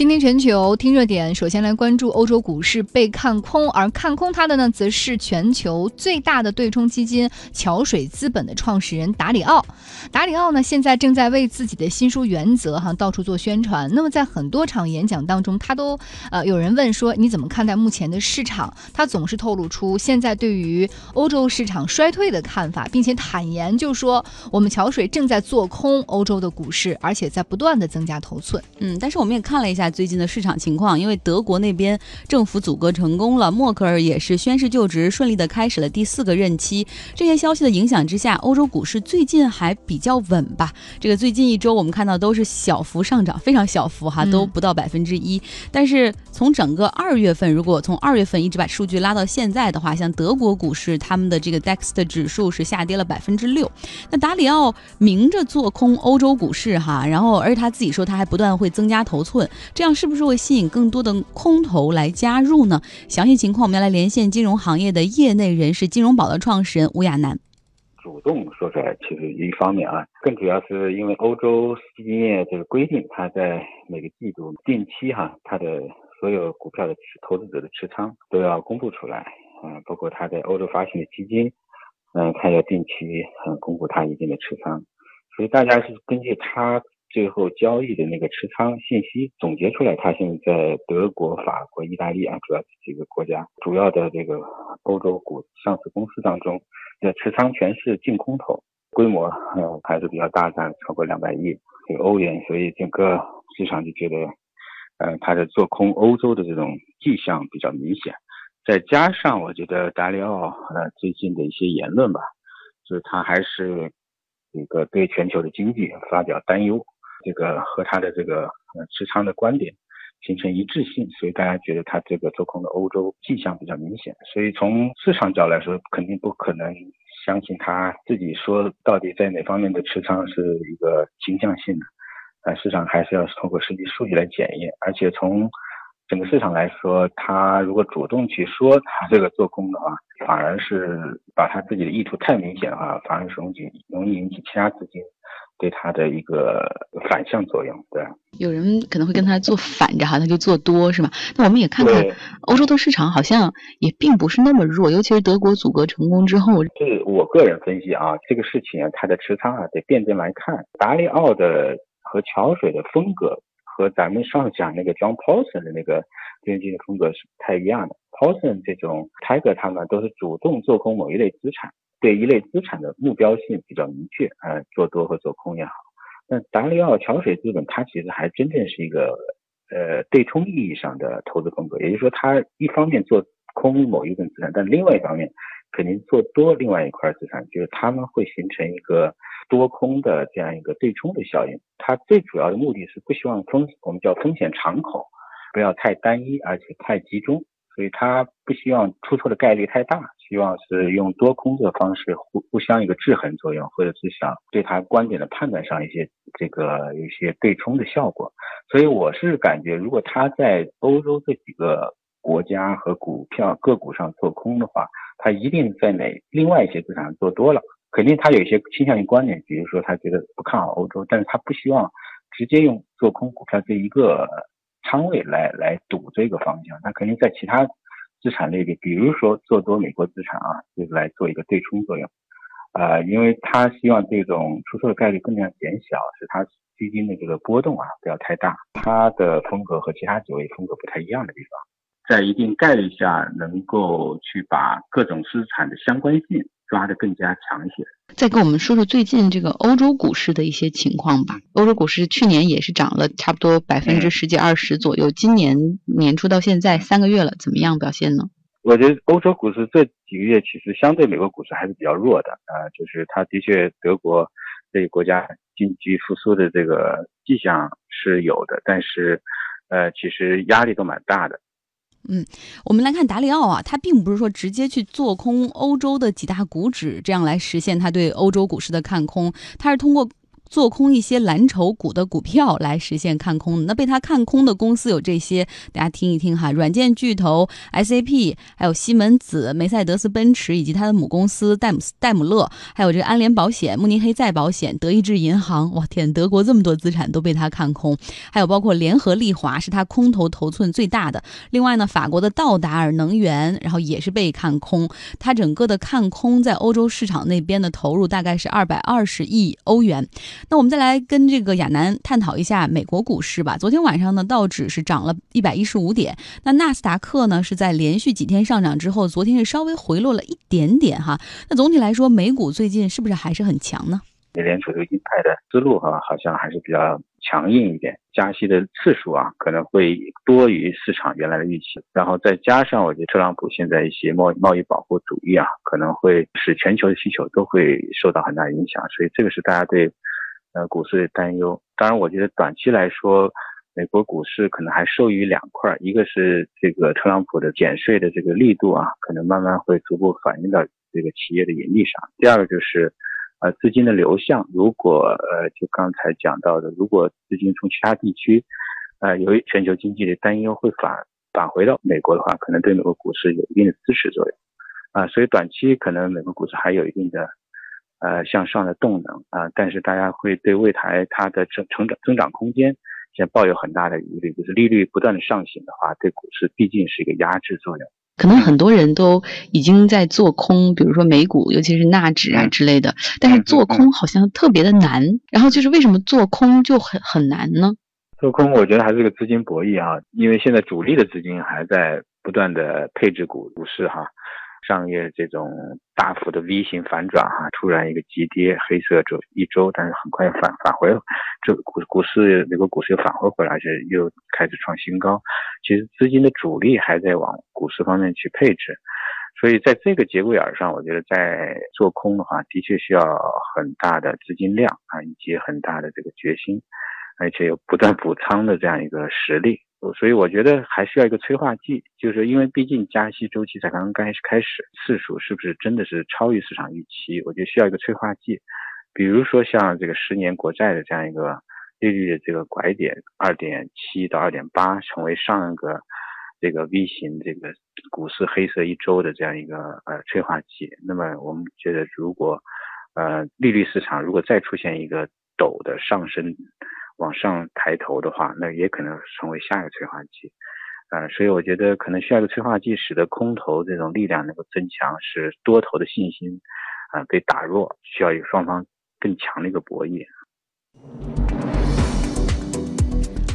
今天全球听热点，首先来关注欧洲股市被看空，而看空它的呢，则是全球最大的对冲基金桥水资本的创始人达里奥。达里奥呢，现在正在为自己的新书原则哈到处做宣传。那么在很多场演讲当中，他都呃有人问说你怎么看待目前的市场？他总是透露出现在对于欧洲市场衰退的看法，并且坦言就说我们桥水正在做空欧洲的股市，而且在不断的增加头寸。嗯，但是我们也看了一下。最近的市场情况，因为德国那边政府组阁成功了，默克尔也是宣誓就职，顺利的开始了第四个任期。这些消息的影响之下，欧洲股市最近还比较稳吧？这个最近一周我们看到都是小幅上涨，非常小幅哈，都不到百分之一。但是从整个二月份，如果从二月份一直把数据拉到现在的话，像德国股市他们的这个 DAX 的指数是下跌了百分之六。那达里奥明着做空欧洲股市哈，然后而且他自己说他还不断会增加头寸。这样是不是会吸引更多的空头来加入呢？详细情况我们要来连线金融行业的业内人士，金融宝的创始人吴亚楠。主动说出来，其实一方面啊，更主要是因为欧洲基金业这个规定，它在每个季度定期哈，它的所有股票的持投资者的持仓都要公布出来，嗯，包括它在欧洲发行的基金，嗯，它要定期嗯公布它一定的持仓，所以大家是根据它。最后交易的那个持仓信息总结出来，它现在在德国、法国、意大利啊，主要几个国家主要的这个欧洲股上市公司当中，的持仓全是净空头，规模呃还是比较大的，超过两百亿这个欧元，所以整个市场就觉得，呃，它的做空欧洲的这种迹象比较明显。再加上我觉得达里奥呃最近的一些言论吧，就是他还是一个对全球的经济发表担忧。这个和他的这个呃持仓的观点形成一致性，所以大家觉得他这个做空的欧洲迹象比较明显。所以从市场角来说，肯定不可能相信他自己说到底在哪方面的持仓是一个倾向性的，但，市场还是要通过实际数据来检验。而且从整个市场来说，他如果主动去说他这个做空的话，反而是把他自己的意图太明显的话，反而容易容易引起其他资金。对它的一个反向作用，对。有人可能会跟他做反着哈，他就做多是吧？那我们也看看欧洲的市场好像也并不是那么弱，尤其是德国阻隔成功之后。是我个人分析啊，这个事情啊，它的持仓啊得辩证来看。达里奥的和桥水的风格和咱们上讲那个 John Paulson 的那个基金的风格是不太一样的。Paulson 这种 Tiger 他们都是主动做空某一类资产。对一类资产的目标性比较明确，呃，做多和做空也好。那达里奥桥水资本，它其实还真正是一个呃对冲意义上的投资风格，也就是说，它一方面做空某一份资产，但另外一方面肯定做多另外一块资产，就是他们会形成一个多空的这样一个对冲的效应。它最主要的目的是不希望风我们叫风险敞口不要太单一，而且太集中。所以他不希望出错的概率太大，希望是用多空的方式互互相一个制衡作用，或者是想对他观点的判断上一些这个一些对冲的效果。所以我是感觉，如果他在欧洲这几个国家和股票个股上做空的话，他一定在哪另外一些资产做多了，肯定他有一些倾向性观点，比如说他觉得不看好欧洲，但是他不希望直接用做空股票这一个。仓位来来赌这个方向，那肯定在其他资产类别，比如说做多美国资产啊，就是来做一个对冲作用，啊，因为他希望这种出售的概率更加减小，使他基金的这个波动啊不要太大。他的风格和其他几位风格不太一样的地方，在一定概率下能够去把各种资产的相关性。抓得更加强一些。再跟我们说说最近这个欧洲股市的一些情况吧。欧洲股市去年也是涨了差不多百分之十几二十左右，今年年初到现在三个月了，怎么样表现呢？我觉得欧洲股市这几个月其实相对美国股市还是比较弱的啊，就是它的确德国这个国家经济复苏的这个迹象是有的，但是呃，其实压力都蛮大的。嗯，我们来看达里奥啊，他并不是说直接去做空欧洲的几大股指，这样来实现他对欧洲股市的看空，他是通过做空一些蓝筹股的股票来实现看空。那被他看空的公司有这些，大家听一听哈：软件巨头 SAP，还有西门子、梅赛德斯奔驰以及它的母公司戴姆斯戴姆勒，还有这个安联保险、慕尼黑再保险、德意志银行。哇天，德国这么多资产都被他看空，还有包括联合利华是他空头头寸最大的。另外呢，法国的道达尔能源，然后也是被看空。它整个的看空在欧洲市场那边的投入大概是二百二十亿欧元。那我们再来跟这个亚楠探讨一下美国股市吧。昨天晚上呢，道指是涨了一百一十五点，那纳斯达克呢是在连续几天上涨之后，昨天是稍微回落了一点点哈。那总体来说，美股最近是不是还是很强呢？美联储这个鹰派的思路哈，好像还是比较。强硬一点，加息的次数啊可能会多于市场原来的预期，然后再加上我觉得特朗普现在一些贸贸易保护主义啊，可能会使全球的需求都会受到很大影响，所以这个是大家对呃股市的担忧。当然，我觉得短期来说，美国股市可能还受益于两块，一个是这个特朗普的减税的这个力度啊，可能慢慢会逐步反映到这个企业的盈利上。第二个就是。呃，资金的流向，如果呃，就刚才讲到的，如果资金从其他地区，呃，由于全球经济的担忧会返返回到美国的话，可能对美国股市有一定的支持作用，啊，所以短期可能美国股市还有一定的呃向上的动能啊，但是大家会对未来它的成成长增长空间，现在抱有很大的疑虑，就是利率不断的上行的话，对股市毕竟是一个压制作用。可能很多人都已经在做空，比如说美股，尤其是纳指啊之类的。但是做空好像特别的难。然后就是为什么做空就很很难呢？做空我觉得还是个资金博弈啊，因为现在主力的资金还在不断的配置股股市哈。上月这种大幅的 V 型反转哈，突然一个急跌，黑色周一周，但是很快又返返回，这股股市美国股市又返回回来，而且又开始创新高。其实资金的主力还在往股市方面去配置，所以在这个节骨眼上，我觉得在做空的话，的确需要很大的资金量啊，以及很大的这个决心，而且有不断补仓的这样一个实力。所以我觉得还需要一个催化剂，就是因为毕竟加息周期才刚刚开始开始，次数是不是真的是超于市场预期？我觉得需要一个催化剂，比如说像这个十年国债的这样一个利率的这个拐点，二点七到二点八，成为上一个这个 V 型这个股市黑色一周的这样一个呃催化剂。那么我们觉得，如果呃利率市场如果再出现一个陡的上升。往上抬头的话，那也可能成为下一个催化剂，呃，所以我觉得可能需要一个催化剂，使得空头这种力量能够增强，使多头的信心啊被打弱，需要一个双方更强的一个博弈。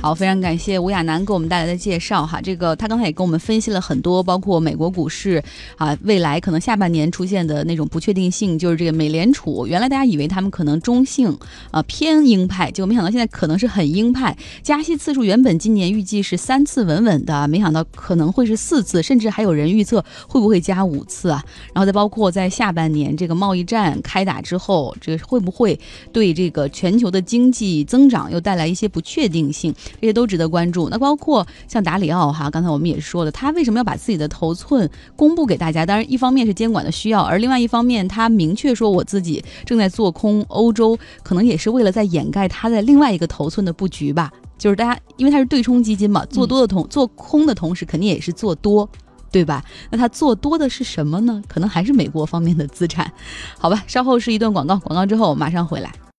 好，非常感谢吴亚楠给我们带来的介绍哈。这个他刚才也跟我们分析了很多，包括美国股市啊，未来可能下半年出现的那种不确定性，就是这个美联储。原来大家以为他们可能中性啊偏鹰派，结果没想到现在可能是很鹰派。加息次数原本今年预计是三次稳稳的，没想到可能会是四次，甚至还有人预测会不会加五次啊。然后再包括在下半年这个贸易战开打之后，这个会不会对这个全球的经济增长又带来一些不确定性？这些都值得关注。那包括像达里奥哈，刚才我们也说了，他为什么要把自己的头寸公布给大家？当然，一方面是监管的需要，而另外一方面，他明确说我自己正在做空欧洲，可能也是为了在掩盖他在另外一个头寸的布局吧。就是大家，因为它是对冲基金嘛，做多的同做空的同时，肯定也是做多，对吧？那他做多的是什么呢？可能还是美国方面的资产。好吧，稍后是一段广告，广告之后马上回来。